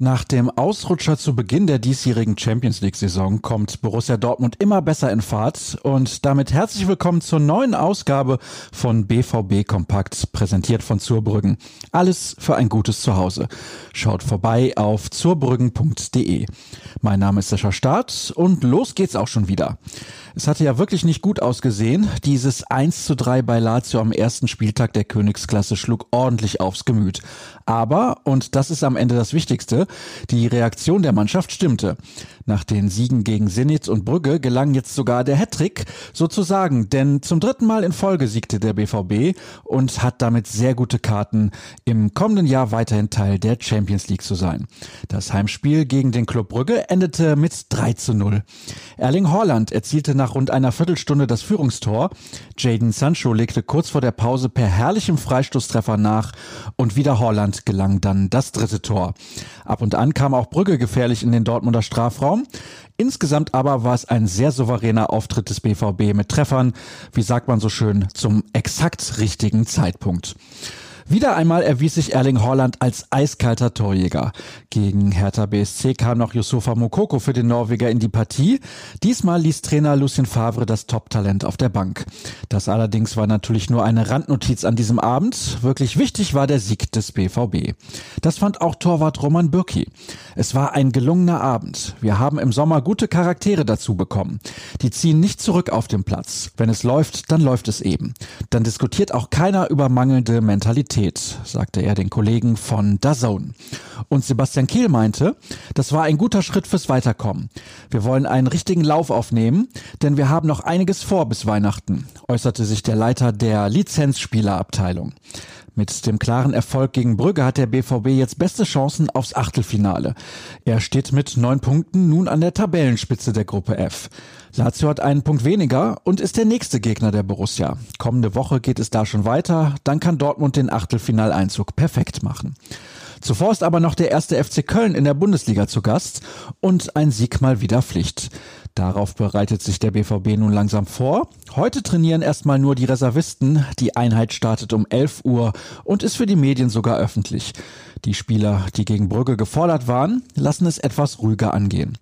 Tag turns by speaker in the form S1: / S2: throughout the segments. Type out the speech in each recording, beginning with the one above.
S1: Nach dem Ausrutscher zu Beginn der diesjährigen Champions League-Saison kommt Borussia Dortmund immer besser in Fahrt und damit herzlich willkommen zur neuen Ausgabe von BVB Kompakt, präsentiert von Zurbrüggen. Alles für ein gutes Zuhause. Schaut vorbei auf zurbrüggen.de. Mein Name ist Sascha Staat und los geht's auch schon wieder. Es hatte ja wirklich nicht gut ausgesehen. Dieses 1 zu 3 bei Lazio am ersten Spieltag der Königsklasse schlug ordentlich aufs Gemüt. Aber, und das ist am Ende das Wichtigste, die Reaktion der Mannschaft stimmte. Nach den Siegen gegen Zenit und Brügge gelang jetzt sogar der Hattrick, sozusagen, denn zum dritten Mal in Folge siegte der BVB und hat damit sehr gute Karten, im kommenden Jahr weiterhin Teil der Champions League zu sein. Das Heimspiel gegen den Club Brügge endete mit 3 zu 0. Erling Haaland erzielte nach rund einer Viertelstunde das Führungstor. Jaden Sancho legte kurz vor der Pause per herrlichem Freistoßtreffer nach und wieder Haaland gelang dann das dritte Tor. Ab und an kam auch Brügge gefährlich in den Dortmunder Strafraum. Insgesamt aber war es ein sehr souveräner Auftritt des BVB mit Treffern, wie sagt man so schön, zum exakt richtigen Zeitpunkt. Wieder einmal erwies sich Erling Haaland als eiskalter Torjäger. Gegen Hertha BSC kam noch Yusufa Mokoko für den Norweger in die Partie. Diesmal ließ Trainer Lucien Favre das Top-Talent auf der Bank. Das allerdings war natürlich nur eine Randnotiz an diesem Abend. Wirklich wichtig war der Sieg des BVB. Das fand auch Torwart Roman Bürki. Es war ein gelungener Abend. Wir haben im Sommer gute Charaktere dazu bekommen. Die ziehen nicht zurück auf den Platz. Wenn es läuft, dann läuft es eben. Dann diskutiert auch keiner über mangelnde Mentalität. Qualität, sagte er den Kollegen von DAZN. Und Sebastian Kehl meinte, das war ein guter Schritt fürs Weiterkommen. Wir wollen einen richtigen Lauf aufnehmen, denn wir haben noch einiges vor bis Weihnachten, äußerte sich der Leiter der Lizenzspielerabteilung. Mit dem klaren Erfolg gegen Brügge hat der BVB jetzt beste Chancen aufs Achtelfinale. Er steht mit neun Punkten nun an der Tabellenspitze der Gruppe F. Lazio hat einen Punkt weniger und ist der nächste Gegner der Borussia. Kommende Woche geht es da schon weiter, dann kann Dortmund den Achtelfinaleinzug perfekt machen. Zuvor ist aber noch der erste FC Köln in der Bundesliga zu Gast und ein Sieg mal wieder Pflicht. Darauf bereitet sich der BVB nun langsam vor. Heute trainieren erstmal nur die Reservisten. Die Einheit startet um 11 Uhr und ist für die Medien sogar öffentlich. Die Spieler, die gegen Brügge gefordert waren, lassen es etwas ruhiger angehen.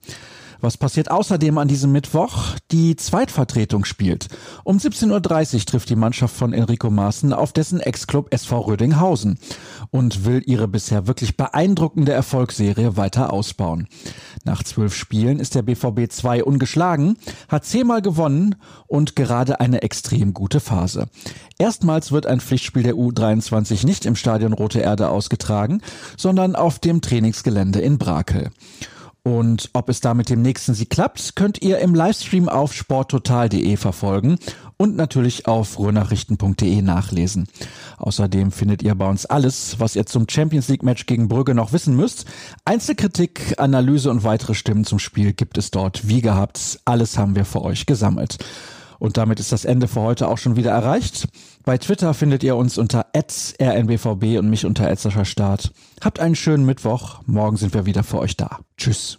S1: Was passiert außerdem an diesem Mittwoch? Die Zweitvertretung spielt. Um 17.30 Uhr trifft die Mannschaft von Enrico Maaßen auf dessen Ex-Club SV Rödinghausen und will ihre bisher wirklich beeindruckende Erfolgsserie weiter ausbauen. Nach zwölf Spielen ist der BVB 2 ungeschlagen, hat zehnmal gewonnen und gerade eine extrem gute Phase. Erstmals wird ein Pflichtspiel der U23 nicht im Stadion Rote Erde ausgetragen, sondern auf dem Trainingsgelände in Brakel. Und ob es da mit dem nächsten Sieg klappt, könnt ihr im Livestream auf sporttotal.de verfolgen und natürlich auf ruhrnachrichten.de nachlesen. Außerdem findet ihr bei uns alles, was ihr zum Champions League Match gegen Brügge noch wissen müsst. Einzelkritik, Analyse und weitere Stimmen zum Spiel gibt es dort wie gehabt. Alles haben wir für euch gesammelt. Und damit ist das Ende für heute auch schon wieder erreicht. Bei Twitter findet ihr uns unter rnbvb und mich unter Start. Habt einen schönen Mittwoch. Morgen sind wir wieder für euch da. Tschüss.